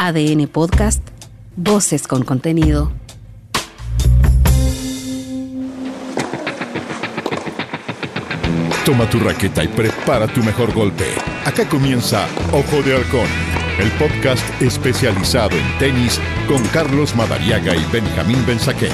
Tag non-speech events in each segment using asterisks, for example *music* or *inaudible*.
ADN Podcast, Voces con contenido. Toma tu raqueta y prepara tu mejor golpe. Acá comienza Ojo de Halcón, el podcast especializado en tenis con Carlos Madariaga y Benjamín Benzaquén.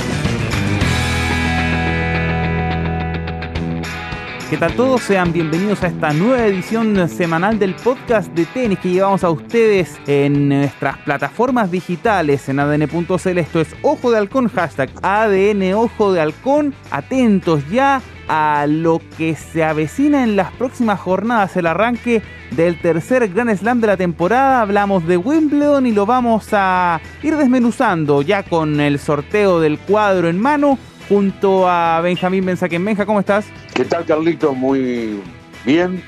¿Qué tal todos? Sean bienvenidos a esta nueva edición semanal del podcast de tenis que llevamos a ustedes en nuestras plataformas digitales en adn.cl. Esto es Ojo de Halcón, hashtag ADN Ojo de Halcón. Atentos ya a lo que se avecina en las próximas jornadas, el arranque del tercer Grand Slam de la temporada. Hablamos de Wimbledon y lo vamos a ir desmenuzando ya con el sorteo del cuadro en mano junto a Benjamín Benzaquén. Benja, ¿cómo estás? ¿Qué tal, Carlito? Muy bien.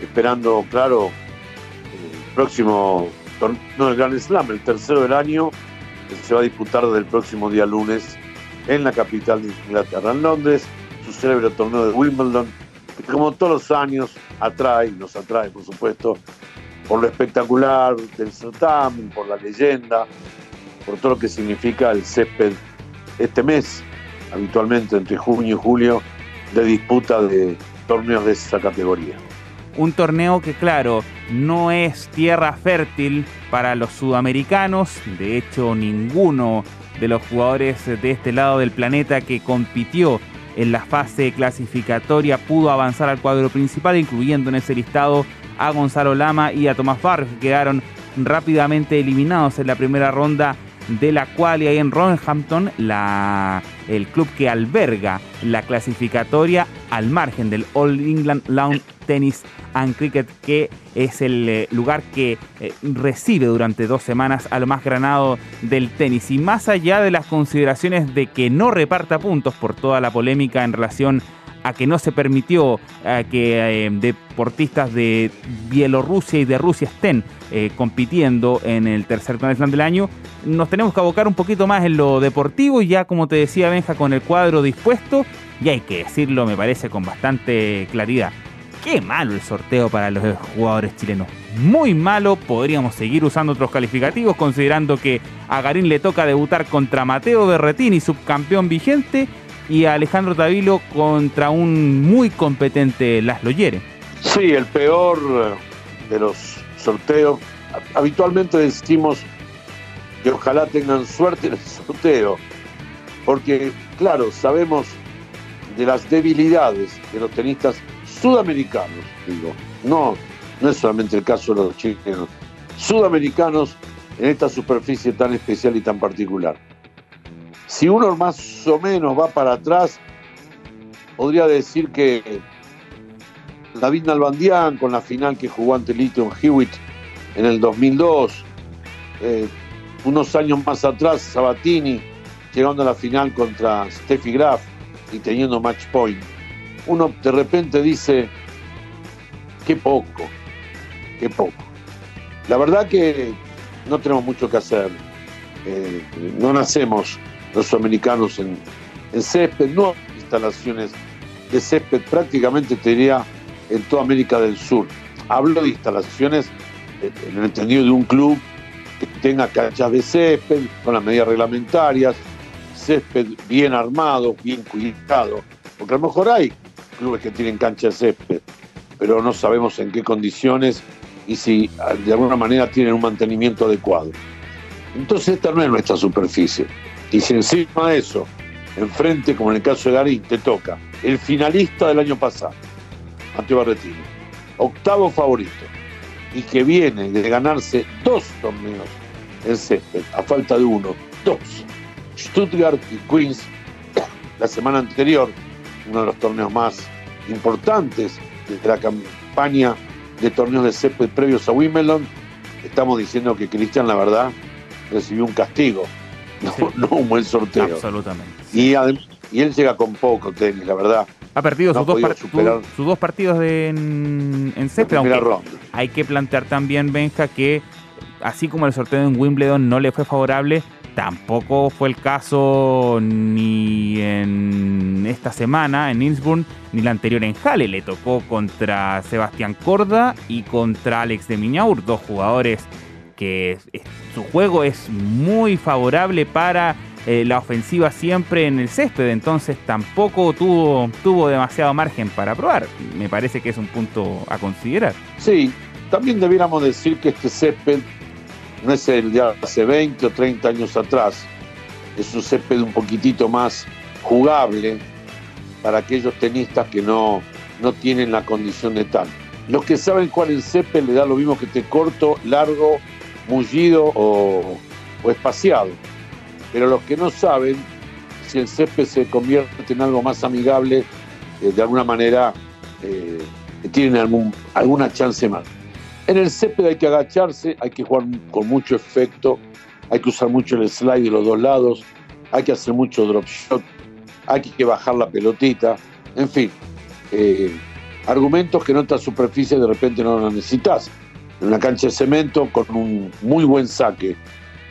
Esperando, claro, el próximo torneo del Grand Slam, el tercero del año, que se va a disputar desde el próximo día lunes en la capital de Inglaterra, en Londres, su célebre torneo de Wimbledon, que como todos los años atrae, nos atrae, por supuesto, por lo espectacular del certamen, por la leyenda, por todo lo que significa el césped este mes, habitualmente entre junio y julio, de disputa de torneos de esa categoría. Un torneo que, claro, no es tierra fértil para los sudamericanos. De hecho, ninguno de los jugadores de este lado del planeta que compitió en la fase clasificatoria pudo avanzar al cuadro principal, incluyendo en ese listado a Gonzalo Lama y a Tomás Barrios, que quedaron rápidamente eliminados en la primera ronda de la ahí en Roehampton, la, el club que alberga la clasificatoria al margen del All England Lawn Tennis and Cricket, que es el eh, lugar que eh, recibe durante dos semanas al más granado del tenis. Y más allá de las consideraciones de que no reparta puntos por toda la polémica en relación a que no se permitió que eh, deportistas de Bielorrusia y de Rusia estén eh, compitiendo en el tercer Grand del año, nos tenemos que abocar un poquito más en lo deportivo y ya como te decía Benja con el cuadro dispuesto, y hay que decirlo me parece con bastante claridad. Qué malo el sorteo para los jugadores chilenos. Muy malo, podríamos seguir usando otros calificativos considerando que a Garín le toca debutar contra Mateo Berretini, subcampeón vigente, y a Alejandro Tavilo contra un muy competente Laszlo Yere. Sí, el peor eh, de los sorteos. Habitualmente decimos que ojalá tengan suerte en el sorteo, porque claro, sabemos de las debilidades de los tenistas sudamericanos, digo, no, no es solamente el caso de los chilenos, sudamericanos en esta superficie tan especial y tan particular. Si uno más o menos va para atrás, podría decir que David Nalbandián con la final que jugó ante Litton Hewitt en el 2002, eh, unos años más atrás Sabatini llegando a la final contra Steffi Graf y teniendo match point. Uno de repente dice, qué poco, qué poco. La verdad que no tenemos mucho que hacer. Eh, no nacemos los sudamericanos en, césped, no instalaciones de césped prácticamente te en toda América del Sur. Hablo de instalaciones eh, en el entendido de un club que tenga canchas de césped con las medidas reglamentarias, césped bien armado, bien cuidado, porque a lo mejor hay clubes que tienen canchas de césped, pero no sabemos en qué condiciones y si ah, de alguna manera tienen un mantenimiento adecuado. Entonces esta no es nuestra superficie. Y si encima de eso, enfrente, como en el caso de Garín, te toca el finalista del año pasado, Mateo Barretini, octavo favorito, y que viene de ganarse dos torneos en césped, a falta de uno, dos, Stuttgart y Queens, *coughs* la semana anterior, uno de los torneos más importantes de la campaña de torneos de césped previos a Wimbledon, estamos diciendo que Cristian, la verdad, recibió un castigo no, *laughs* un buen sorteo. Absolutamente. Y, y él llega con poco tenis, la verdad. Ha perdido sus, dos sus, dos partidos de, en, en hay que plantear también, Benja, que así como el sorteo en Wimbledon no le fue favorable, tampoco fue el caso ni en esta semana en Innsbruck, ni la anterior en Halle. Le tocó contra Sebastián Corda y contra Alex de Miñaur, dos jugadores que su juego es muy favorable para eh, la ofensiva siempre en el césped, entonces tampoco tuvo, tuvo demasiado margen para probar. Me parece que es un punto a considerar. Sí, también debiéramos decir que este césped no es el de hace 20 o 30 años atrás, es un césped un poquitito más jugable para aquellos tenistas que no, no tienen la condición de tal. Los que saben cuál el césped le da lo mismo que te corto, largo, mullido o, o espaciado. Pero los que no saben, si el césped se convierte en algo más amigable, eh, de alguna manera eh, tienen algún, alguna chance más. En el césped hay que agacharse, hay que jugar con mucho efecto, hay que usar mucho el slide de los dos lados, hay que hacer mucho drop shot, hay que bajar la pelotita, en fin, eh, argumentos que en otra superficie de repente no los necesitas. En una cancha de cemento con un muy buen saque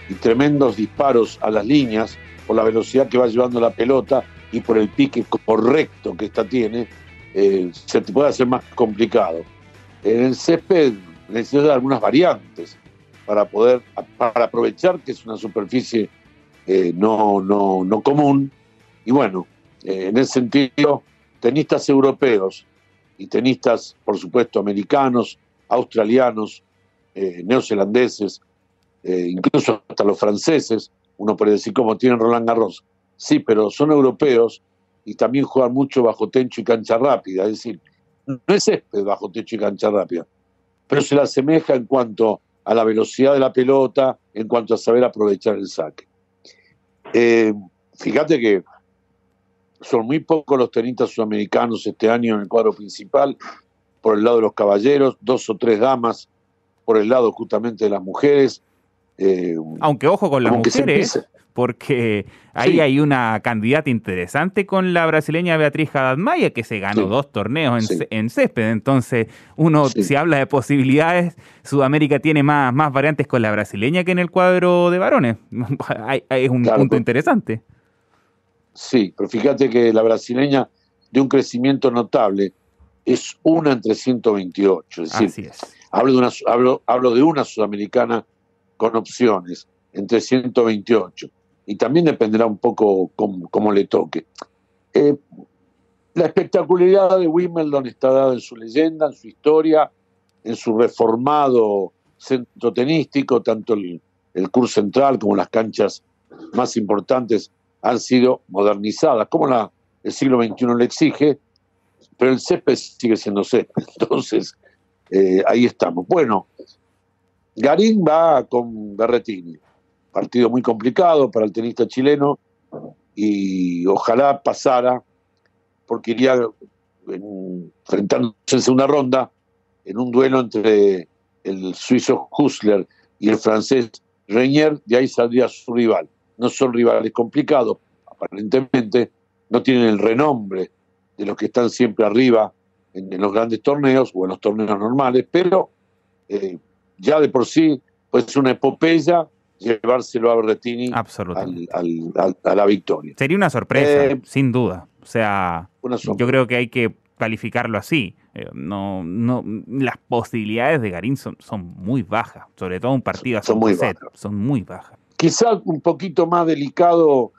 y tremendos disparos a las líneas por la velocidad que va llevando la pelota y por el pique correcto que esta tiene, eh, se te puede hacer más complicado. En el césped necesitas algunas variantes para poder para aprovechar que es una superficie eh, no, no, no común. Y bueno, eh, en ese sentido, tenistas europeos y tenistas, por supuesto, americanos, australianos, eh, neozelandeses, incluso hasta los franceses, uno puede decir como tienen Roland Garros, sí, pero son europeos y también juegan mucho bajo techo y cancha rápida, es decir, no es césped bajo techo y cancha rápida, pero se le asemeja en cuanto a la velocidad de la pelota, en cuanto a saber aprovechar el saque. Eh, fíjate que son muy pocos los tenistas sudamericanos este año en el cuadro principal, por el lado de los caballeros, dos o tres damas por el lado justamente de las mujeres. Eh, Aunque ojo con las mujeres, porque ahí hay una candidata interesante con la brasileña Beatriz Haddad Maya, que se ganó dos torneos en, césped. Entonces, uno, si habla de posibilidades, Sudamérica tiene más, más variantes con la brasileña que en el cuadro de varones. *laughs* es un punto interesante. Sí, pero fíjate que la brasileña de un crecimiento notable es una entre 128. Es decir, Así es. Hablo, de una, hablo, hablo de una sudamericana con opciones entre 128 y también dependerá un poco cómo, le toque. Eh, la espectacularidad de Wimbledon está dada en su leyenda, en su historia, en su reformado centro tenístico, tanto el, el curso central como las canchas más importantes han sido modernizadas, como la, el siglo XXI le exige, pero el césped sigue siendo césped. *laughs* Entonces, eh, ahí estamos. Bueno, Garín va con Berretini partido muy complicado para el tenista chileno y ojalá pasara porque iría enfrentándose en segunda ronda en un duelo entre el suizo Husler y el francés Reinier, de ahí saldría su rival. No son rivales complicados, aparentemente, no tienen el renombre de los que están siempre arriba en, los grandes torneos o en los torneos normales, pero eh, ya de por sí pues una epopeya llevárselo a Berretini a la victoria. Sería una sorpresa, eh, sin duda. O sea, yo creo que hay que calificarlo así. Eh, no, no, las posibilidades de Garín son, son muy bajas, sobre todo un partido así. Son muy bajas. Son muy bajas. Quizás un poquito más delicado,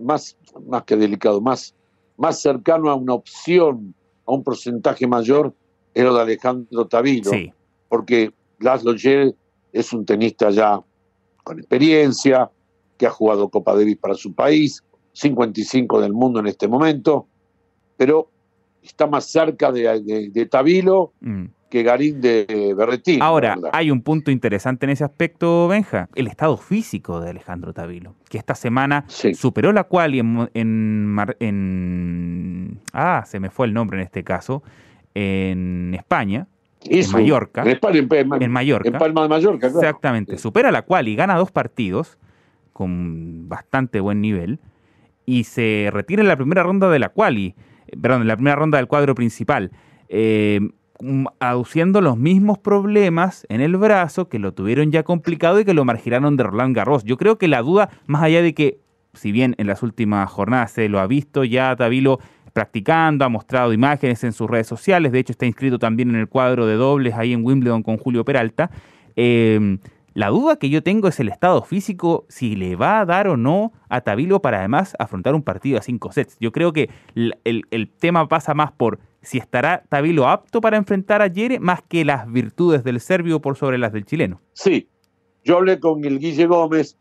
más, más que delicado, más, más cercano a una opción, a un porcentaje mayor, era de Alejandro Tavilo. Porque Laszlo Yer es un tenista ya con experiencia, que ha jugado Copa Davis para su país, 55 del mundo en este momento, pero está más cerca de, de, Tabilo mm. que Garín de Berretín. Ahora, hay un punto interesante en ese aspecto, Benja, el estado físico de Alejandro Tabilo, que esta semana superó la cual en, en, en, Ah, se me fue el nombre en este caso, en España, en Mallorca. En, Mallorca. En Palma de Mallorca, Exactamente. Supera la cual y gana dos partidos con bastante buen nivel y se retira en la primera ronda de la quali, perdón, en la primera ronda del cuadro principal, eh, aduciendo los mismos problemas en el brazo que lo tuvieron ya complicado y que lo marginaron de Roland Garros. Yo creo que la duda, más allá de que, si bien en las últimas jornadas se lo ha visto ya Tabilo practicando, ha mostrado imágenes en sus redes sociales, de hecho está inscrito también en el cuadro de dobles ahí en Wimbledon con Julio Peralta. Eh, La duda que yo tengo es el estado físico, si le va a dar o no a Tabilo para además afrontar un partido a cinco sets. Yo creo que el, tema pasa más por si estará Tabilo apto para enfrentar a Yere, más que las virtudes del serbio por sobre las del chileno. Sí, yo hablé con el Guille Gómez,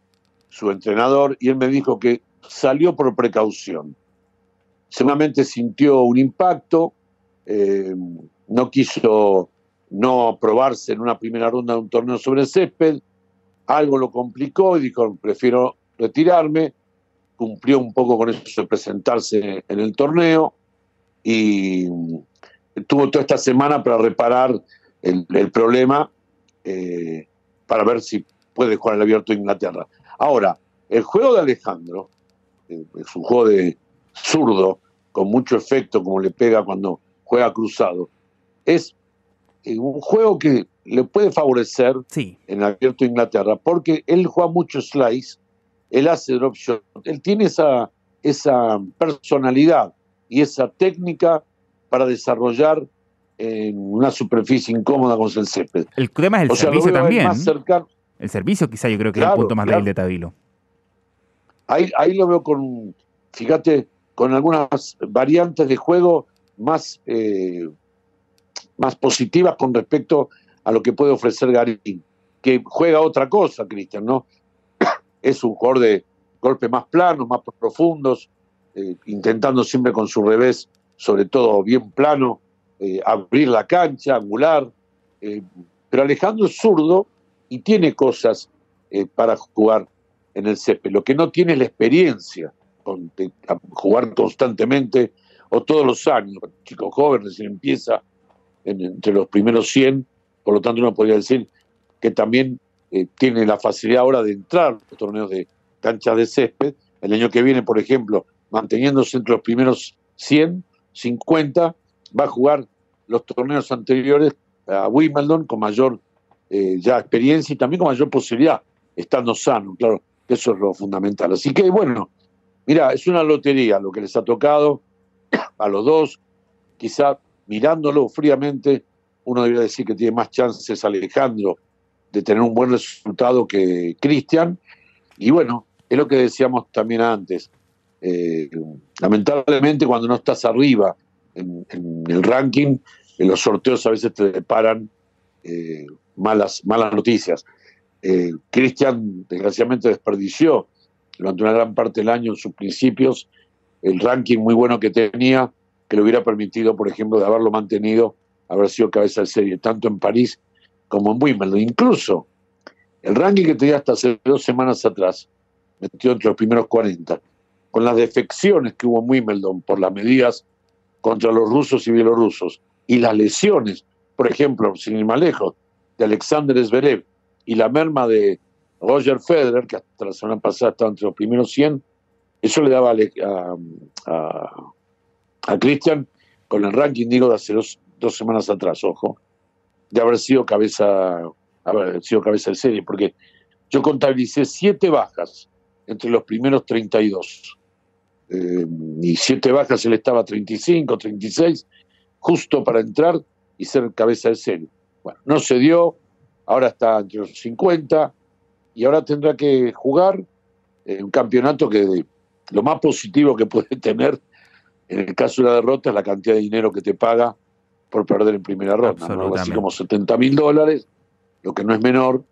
su entrenador, y él me dijo que salió por precaución. Seguramente sintió un impacto, eh, no quiso no probarse en una primera ronda de un torneo sobre césped, algo lo complicó y dijo, prefiero retirarme, cumplió un poco con eso de presentarse en el torneo y tuvo toda esta semana para reparar el, problema, eh, para ver si puede jugar el abierto de Inglaterra. Ahora, el juego de Alejandro, eh, es un juego de zurdo, con mucho efecto, como le pega cuando juega cruzado, es un juego que le puede favorecer en abierto Inglaterra, porque él juega mucho slice, él hace drop shot, él tiene esa, esa personalidad y esa técnica para desarrollar en una superficie incómoda con el césped. El tema es el servicio también. El servicio quizá yo creo que es el punto más débil de Tabilo. Ahí, ahí lo veo con, fíjate, con algunas variantes de juego más eh, más positivas con respecto a lo que puede ofrecer Garín, que juega otra cosa, Cristian, ¿no? *coughs* Es un jugador de golpes más planos, más profundos, eh, intentando siempre con su revés, sobre todo bien plano, eh, abrir la cancha, angular. Eh, pero Alejandro es zurdo y tiene cosas para jugar en el césped. Lo que no tiene es la experiencia de, jugar constantemente o todos los años. Chico joven recién empieza entre los primeros 100, por lo tanto uno podría decir que también eh, tiene la facilidad ahora de entrar a los torneos de canchas de césped. El año que viene, por ejemplo, manteniéndose entre los primeros 100, 50, va a jugar los torneos anteriores a Wimbledon con mayor eh, ya experiencia y también con mayor posibilidad, estando sano, claro, que eso es lo fundamental. Así que bueno, mira, es una lotería lo que les ha tocado a los dos, quizá mirándolo fríamente, uno debería decir que tiene más chances Alejandro de tener un buen resultado que Cristian. Y bueno, es lo que decíamos también antes. Eh, lamentablemente cuando no estás arriba en, el ranking, en los sorteos a veces te deparan eh, malas, malas noticias. Eh, Cristian desgraciadamente desperdició durante una gran parte del año en sus principios el ranking muy bueno que tenía que le hubiera permitido, por ejemplo, de haberlo mantenido, haber sido cabeza de serie, tanto en París como en Wimbledon. Incluso el ranking que tenía hasta hace dos semanas atrás, metió entre los primeros 40, con las defecciones que hubo en Wimbledon por las medidas contra los rusos y bielorrusos y las lesiones, por ejemplo, sin ir más lejos, de Alexander Zverev y la merma de Roger Federer, que hasta la semana pasada estaba entre los primeros 100, eso le daba a a Cristian con el ranking, digo, de hace dos, semanas atrás, ojo, de haber sido cabeza, haber sido cabeza de serie, porque yo contabilicé siete bajas entre los primeros 32. Eh, y siete bajas él estaba 35, 36, justo para entrar y ser cabeza de serie. Bueno, no se dio, ahora está entre los 50 y ahora tendrá que jugar un campeonato que lo más positivo que puede *laughs* tener en el caso de la derrota es la cantidad de dinero que te paga por perder en primera ronda, así como 70 mil dólares, lo que no es menor,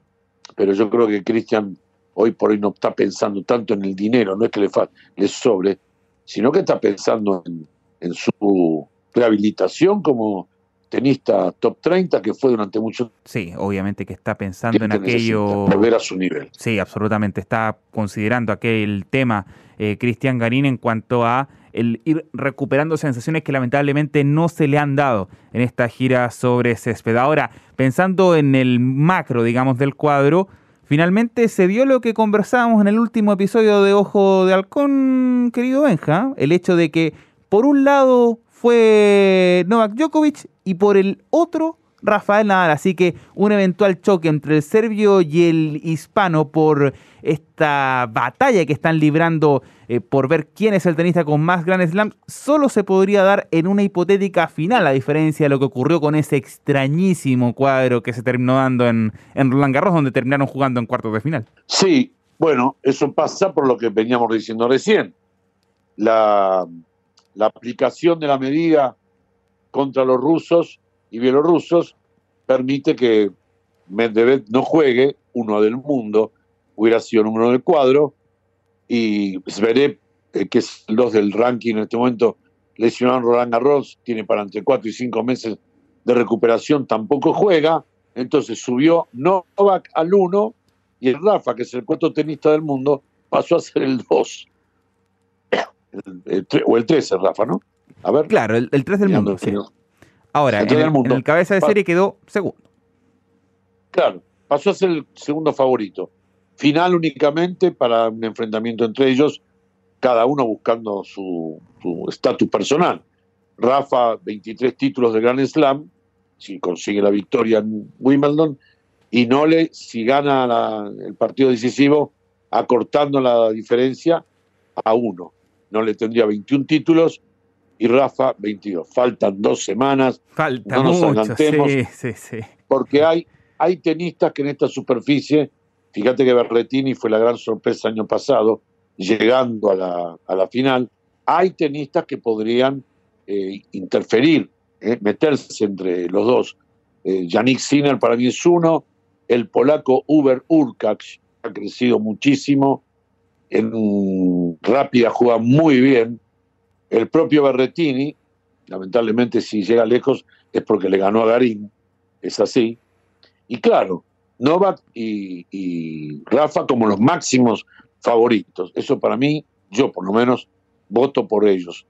pero yo creo que Cristian hoy por hoy no está pensando tanto en el dinero, no es que le, le sobre, sino que está pensando en, su rehabilitación como tenista top 30 que fue durante mucho Sí, obviamente que está pensando en aquello... Volver a su nivel. Sí, absolutamente. Está considerando aquel tema, eh, Cristian Garín, en cuanto a el ir recuperando sensaciones que lamentablemente no se le han dado en esta gira sobre césped. Ahora, pensando en el macro, digamos, del cuadro, finalmente se dio lo que conversábamos en el último episodio de Ojo de Halcón, querido Benja, el hecho de que por un lado fue Novak Djokovic y por el otro Rafael Nadal. Así que un eventual choque entre el serbio y el hispano por esta batalla que están librando eh, por ver quién es el tenista con más Grand Slams solo se podría dar en una hipotética final, a diferencia de lo que ocurrió con ese extrañísimo cuadro que se terminó dando en, Roland Garros, donde terminaron jugando en cuartos de final. Sí, bueno, eso pasa por lo que veníamos diciendo recién. La aplicación de la medida contra los rusos y bielorrusos permite que Medvedev no juegue, uno del mundo, hubiera sido número del cuadro, y Zverev, eh, que es el 2 del ranking en este momento, lesionado Roland Garros, tiene para entre 4 y 5 meses de recuperación, tampoco juega, entonces subió Novak al 1 y el Rafa, que es el cuarto tenista del mundo, pasó a ser el 2. *coughs* o el 13, Rafa, ¿no? A ver. Claro, el, 3 del mundo. Sí. Ahora, en el, cabeza de serie quedó segundo. Claro, pasó a ser el segundo favorito. Final únicamente para un enfrentamiento entre ellos, cada uno buscando su estatus personal. Rafa, 23 títulos de Grand Slam, si consigue la victoria en Wimbledon, y Nole, si gana el partido decisivo, acortando la diferencia a uno. Nole tendría 21 títulos y Rafa 22. Faltan dos semanas. Falta no nos adelantemos. Sí, sí, Porque hay, hay tenistas que en esta superficie, fíjate que Berretini fue la gran sorpresa año pasado, llegando a la, a la final, hay tenistas que podrían eh, interferir, eh, meterse entre los dos. Eh, Yannick Sinner para mí es uno, el polaco Uber Urkacz ha crecido muchísimo, en rápida juega muy bien, el propio Berretini, lamentablemente si llega lejos es porque le ganó a Garín, es así. Y claro, Novak y, Rafa como los máximos favoritos. Eso para mí, yo por lo menos voto por ellos.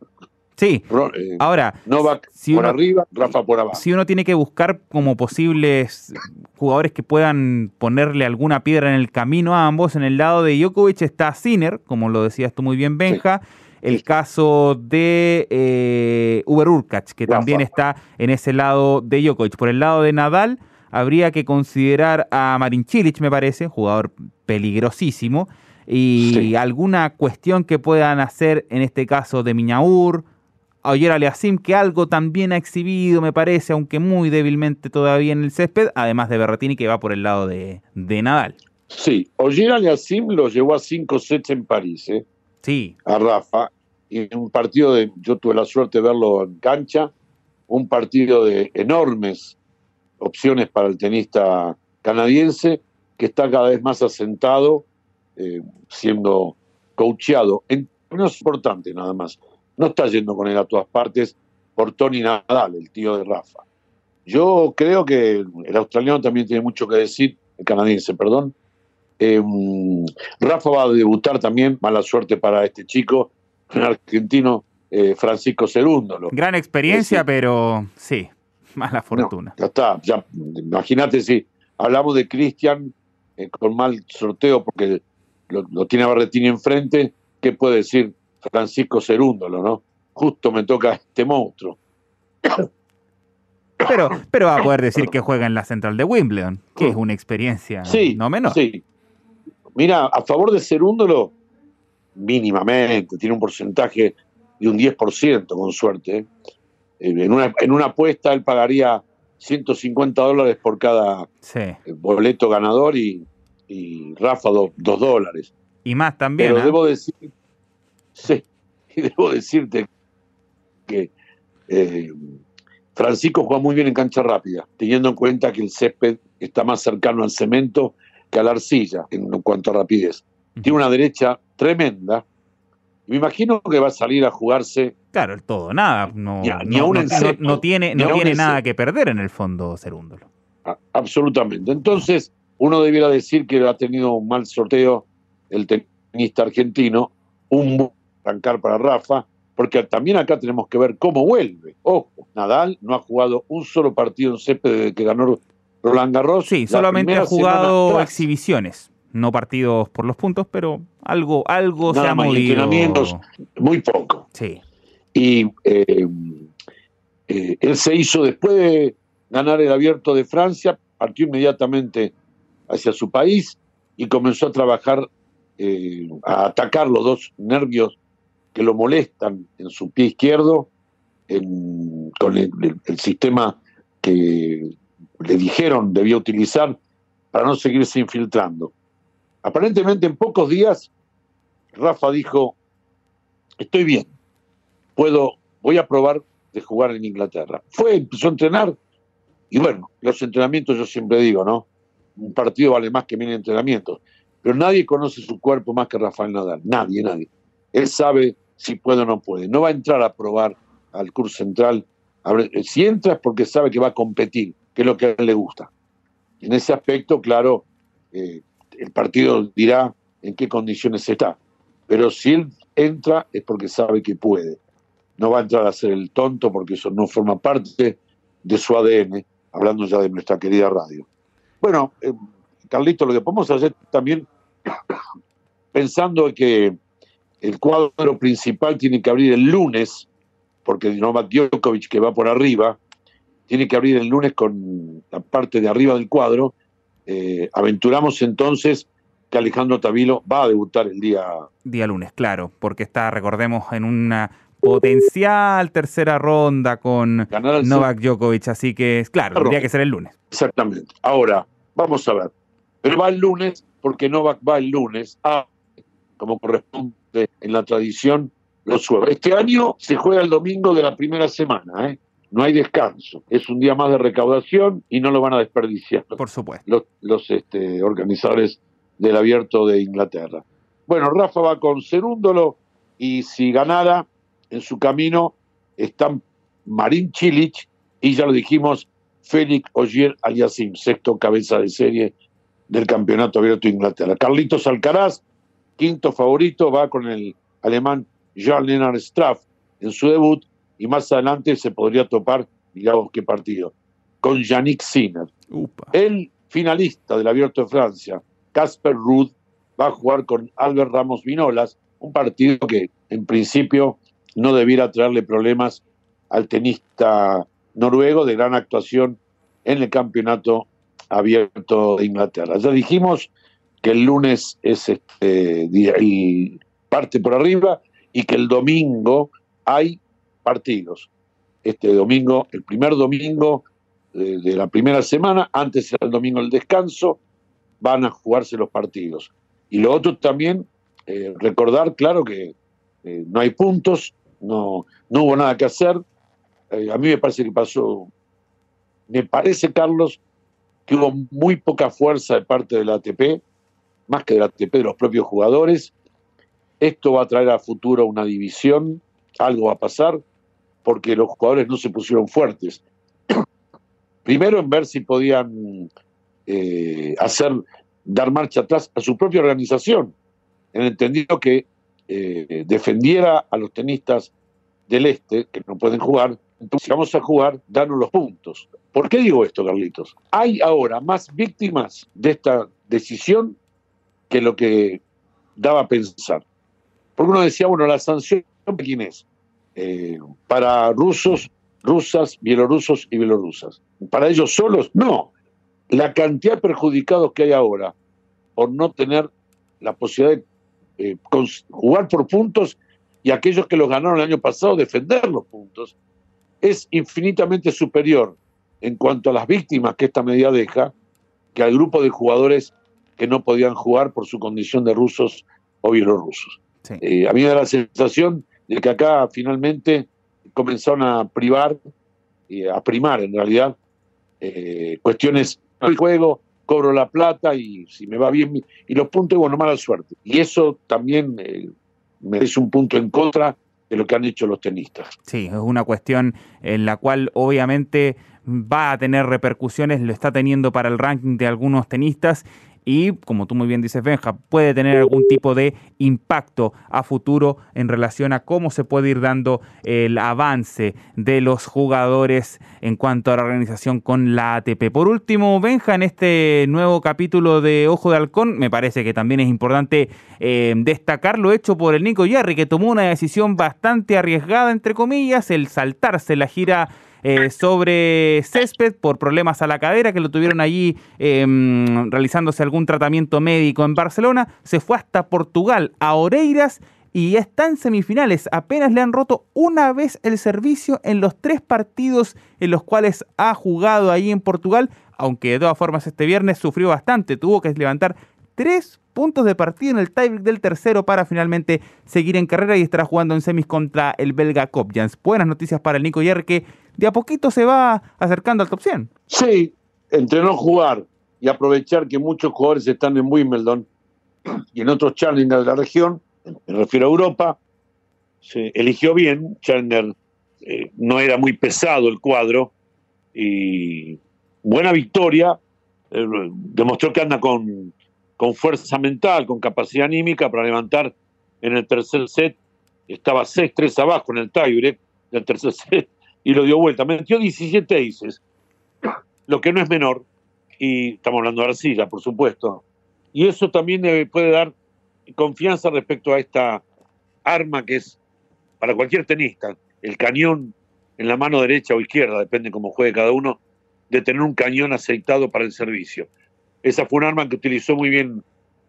Sí. Eh, Ahora, Novak por arriba, Rafa por abajo. Si uno tiene que buscar como posibles jugadores que puedan ponerle alguna piedra en el camino a ambos, en el lado de Djokovic está Sinner, como lo decías tú muy bien, Benja el caso de eh, Uber Urkach, que también está en ese lado de Djokovic. Por el lado de Nadal, habría que considerar a Marin Cilic, me parece, jugador peligrosísimo, y alguna cuestión que puedan hacer en este caso de Miñaur, Oyer Aliasim, que algo también ha exhibido, me parece, aunque muy débilmente todavía en el césped, además de Berratini, que va por el lado de, Nadal. Sí, Oyer Aliasim lo llevó a cinco sets en París, ¿eh? Sí. a Rafa. Y un partido de, yo tuve la suerte de verlo en cancha, un partido de enormes opciones para el tenista canadiense, que está cada vez más asentado, eh, siendo coacheado en es importante nada más. No está yendo con él a todas partes por Tony Nadal, el tío de Rafa. Yo creo que el australiano también tiene mucho que decir, el canadiense, perdón, Em, Rafa va a debutar también, mala suerte para este chico, un argentino, eh, Francisco Cerúndolo. Gran experiencia, pero sí, mala fortuna. ya está, ya, imagínate si hablamos de Cristian eh, con mal sorteo porque lo, tiene a Barretini enfrente, ¿qué puede decir Francisco Cerúndolo, no? Justo me toca este monstruo. Pero, pero va a poder *coughs* decir que juega en la central de Wimbledon, que es una experiencia no menor. Sí, Mira, a favor de Cerúndolo, mínimamente, tiene un porcentaje de un 10% con suerte. ¿eh? En, una, en una apuesta él pagaría 150 dólares por cada eh, boleto ganador y, Rafa 2 dólares. Y más también. Pero ¿eh? debo decir, sí, y debo decirte que Francisco juega muy bien en cancha rápida, teniendo en cuenta que el césped está más cercano al cemento que a la arcilla en cuanto a rapidez. Tiene una derecha tremenda. Me imagino que va a salir a jugarse. Claro, el todo, nada. No, no, tiene, no tiene nada que perder en el fondo Cerúndolo. absolutamente. Entonces, uno debiera decir que ha tenido un mal sorteo el tenista argentino, un buen arrancar para Rafa, porque también acá tenemos que ver cómo vuelve. Ojo, Nadal no ha jugado un solo partido en césped desde que ganó Roland Garros. Sí, solamente ha jugado exhibiciones, no partidos por los puntos, pero algo, algo se ha movido. entrenamientos, muy poco. Sí. Y eh, eh, él se hizo después de, ganar el abierto de Francia, partió inmediatamente hacia su país y comenzó a trabajar, eh, a atacar los dos nervios que lo molestan en su pie izquierdo, con el, sistema que le dijeron debía utilizar para no seguirse infiltrando. Aparentemente en pocos días, Rafa dijo, estoy bien, puedo, voy a probar de jugar en Inglaterra. Fue, empezó a entrenar, y bueno, los entrenamientos yo siempre digo, ¿no? Un partido vale más que mil entrenamientos, pero nadie conoce su cuerpo más que Rafael Nadal, nadie, nadie. Él sabe si puede o no puede. No va a entrar a probar al curso central. Si entra es porque sabe que va a competir, que es lo que a él le gusta. En ese aspecto, claro, eh, el partido dirá en qué condiciones está. Pero si él entra es porque sabe que puede. No va a entrar a ser el tonto porque eso no forma parte de su ADN, hablando ya de nuestra querida radio. Bueno, eh, Carlito, lo que podemos hacer también, *coughs* pensando que el cuadro principal tiene que abrir el lunes, porque Novak Djokovic, que va por arriba, tiene que abrir el lunes con la parte de arriba del cuadro. Eh, aventuramos entonces que Alejandro Tavilo va a debutar el día... Día lunes, claro, porque está, recordemos, en una potencial tercera ronda con Novak Djokovic, así que, claro, tendría que ser el lunes. Exactamente. Ahora, vamos a ver. Pero va el lunes porque Novak va el lunes a, como corresponde en la tradición los jueves. Este año se juega el domingo de la primera semana, ¿eh? No hay descanso. Es un día más de recaudación y no lo van a desperdiciar. Por supuesto. Los, los este, organizadores del abierto de Inglaterra. Bueno, Rafa va con Cerúndolo y si ganara en su camino están Marín Chilich y ya lo dijimos, Félix Ogier Aliasim, sexto cabeza de serie del campeonato abierto de Inglaterra. Carlitos Alcaraz quinto favorito va con el alemán Jean Lennart Straff en su debut y más adelante se podría topar, digamos qué partido, con Yannick Sinner. El finalista del Abierto de Francia, Casper Ruud, va a jugar con Albert Ramos Vinolas, un partido que en principio no debiera traerle problemas al tenista noruego de gran actuación en el campeonato abierto de Inglaterra. Ya dijimos que el lunes es este el parte por arriba y que el domingo hay partidos. Este domingo, el primer domingo de, la primera semana, antes era el domingo el descanso, van a jugarse los partidos. Y lo otro también, eh, recordar, claro, que eh, no hay puntos, no, no hubo nada que hacer. Eh, a mí me parece que pasó, me parece, Carlos, que hubo muy poca fuerza de parte del ATP más que de la ATP de los propios jugadores. Esto va a traer a futuro una división, algo va a pasar, porque los jugadores no se pusieron fuertes. *clears throat* Primero en ver si podían eh, hacer, dar marcha atrás a su propia organización, en entendido que eh, defendiera a los tenistas del este, que no pueden jugar, entonces vamos a jugar, danos los puntos. ¿Por qué digo esto, Carlitos? Hay ahora más víctimas de esta decisión que lo que daba a pensar. Porque uno decía, bueno, la sanción, ¿quién es? Eh, para rusos, rusas, bielorrusos y bielorrusas. ¿Para ellos solos? No. La cantidad de perjudicados que hay ahora por no tener la posibilidad de eh, jugar por puntos y aquellos que los ganaron el año pasado defender los puntos es infinitamente superior en cuanto a las víctimas que esta medida deja que al grupo de jugadores que no podían jugar por su condición de rusos o bielorrusos. Eh, a mí me da la sensación de que acá finalmente comenzaron a privar, y a primar en realidad, eh, cuestiones del juego, cobro la plata y si me va bien, y los puntos, bueno, mala suerte. Y eso también eh, merece un punto en contra de lo que han hecho los tenistas. Sí, es una cuestión en la cual obviamente va a tener repercusiones, lo está teniendo para el ranking de algunos tenistas y, como tú muy bien dices, Benja, puede tener algún tipo de impacto a futuro en relación a cómo se puede ir dando el avance de los jugadores en cuanto a la organización con la ATP. Por último, Benja, en este nuevo capítulo de Ojo de Halcón, me parece que también es importante eh, destacar lo hecho por el Nico Jerry, que tomó una decisión bastante arriesgada, entre comillas, el saltarse la gira eh, sobre césped por problemas a la cadera que lo tuvieron allí em, realizándose algún tratamiento médico en Barcelona. Se fue hasta Portugal, a Oreiras y está en semifinales. Apenas le han roto una vez el servicio en los tres partidos en los cuales ha jugado ahí en Portugal, aunque de todas formas este viernes sufrió bastante, tuvo que levantar tres puntos de partido en el tiebreak del tercero para finalmente seguir en carrera y estará jugando en semis contra el belga Kopjans. Buenas noticias para el Nico Yer que de a poquito se va acercando al top 100. Sí, entre no jugar y aprovechar que muchos jugadores están en Wimbledon y en otros challengers de la región, me refiero a Europa, se eligió bien, Challenger eh, no era muy pesado el cuadro y buena victoria, eh, demostró que anda con con fuerza mental, con capacidad anímica para levantar en el tercer set. Estaba 6-3 abajo en el tiebreak del tercer set y lo dio vuelta. Metió 17 aces, lo que no es menor. Y estamos hablando de arcilla, por supuesto. Y eso también puede dar confianza respecto a esta arma que es para cualquier tenista, el cañón en la mano derecha o izquierda, depende cómo juegue cada uno, de tener un cañón aceitado para el servicio. Esa fue un arma que utilizó muy bien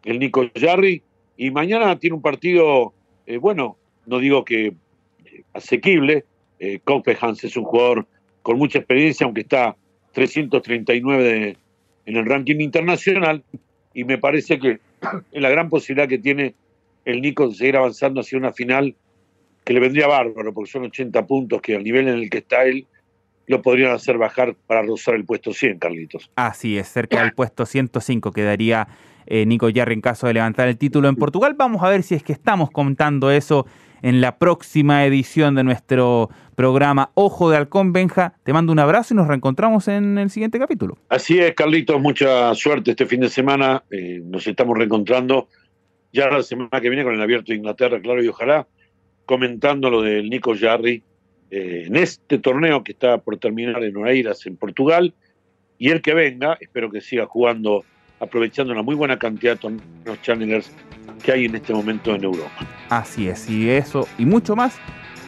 el Nico Jarry. Y mañana tiene un partido, eh, bueno, no digo que eh, asequible. Eh, Hans es un jugador con mucha experiencia, aunque está 339 en el ranking internacional. Y me parece que la gran posibilidad que tiene el Nico de seguir avanzando hacia una final que le vendría bárbaro, porque son 80 puntos que al nivel en el que está él lo podrían hacer bajar para rozar el puesto 100, Carlitos. Así es, cerca del puesto 105 quedaría eh, Nico Yarri en caso de levantar el título en Portugal. Vamos a ver si es que estamos contando eso en la próxima edición de nuestro programa Ojo de Halcón Benja. Te mando un abrazo y nos reencontramos en el siguiente capítulo. Así es, Carlitos, mucha suerte este fin de semana. Eh, nos estamos reencontrando ya la semana que viene con el Abierto de Inglaterra, claro, y ojalá comentando lo del Nico Jarry eh, en este torneo que está por terminar en Oeiras, en Portugal, y el que venga, espero que siga jugando, aprovechando una muy buena cantidad de torneos challengers que hay en este momento en Europa. Así es, y eso y mucho más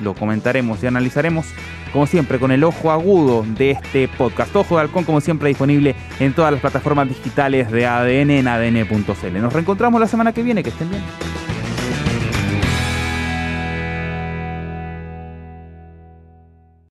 lo comentaremos y analizaremos, como siempre, con el ojo agudo de este podcast. Ojo de Halcón, como siempre, disponible en todas las plataformas digitales de ADN en adn.cl. Nos reencontramos la semana que viene, que estén bien.